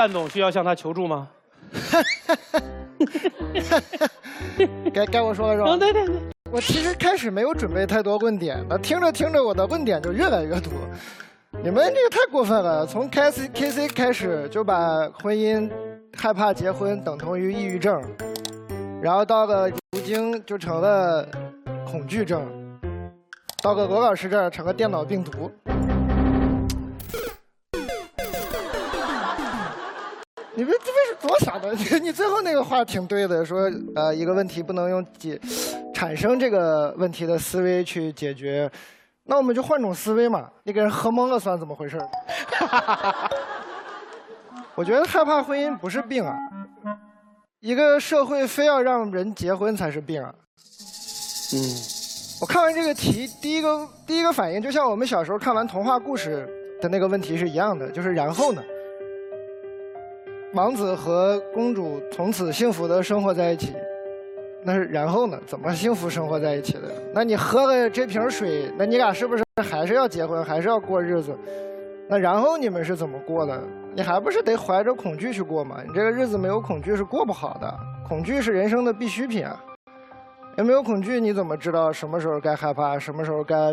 蛋总需要向他求助吗？该该我说了是吧？啊，对对对，我其实开始没有准备太多问点，那听着听着我的问点就越来越多。你们这个太过分了，从 K C K C 开始就把婚姻、害怕结婚等同于抑郁症，然后到了如今就成了恐惧症，到了罗老师这儿成了电脑病毒。你们这是多傻的？你 你最后那个话挺对的，说呃一个问题不能用解产生这个问题的思维去解决，那我们就换种思维嘛。你给人喝懵了算怎么回事？我觉得害怕婚姻不是病啊，一个社会非要让人结婚才是病啊。嗯，我看完这个题，第一个第一个反应就像我们小时候看完童话故事的那个问题是一样的，就是然后呢？王子和公主从此幸福的生活在一起，那是然后呢？怎么幸福生活在一起的？那你喝了这瓶水，那你俩是不是还是要结婚，还是要过日子？那然后你们是怎么过的？你还不是得怀着恐惧去过吗？你这个日子没有恐惧是过不好的，恐惧是人生的必需品啊！也没有恐惧，你怎么知道什么时候该害怕，什么时候该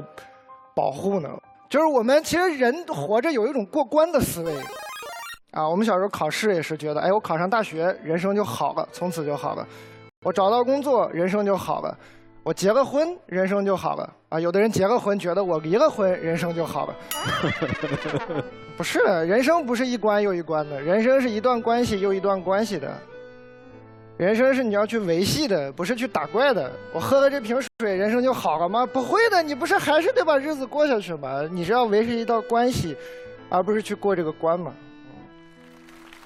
保护呢？就是我们其实人活着有一种过关的思维。啊，我们小时候考试也是觉得，哎，我考上大学，人生就好了，从此就好了；我找到工作，人生就好了；我结了婚，人生就好了。啊，有的人结了婚，觉得我离了婚，人生就好了。不是，人生不是一关又一关的，人生是一段关系又一段关系的。人生是你要去维系的，不是去打怪的。我喝了这瓶水，人生就好了吗？不会的，你不是还是得把日子过下去吗？你是要维持一道关系，而不是去过这个关吗？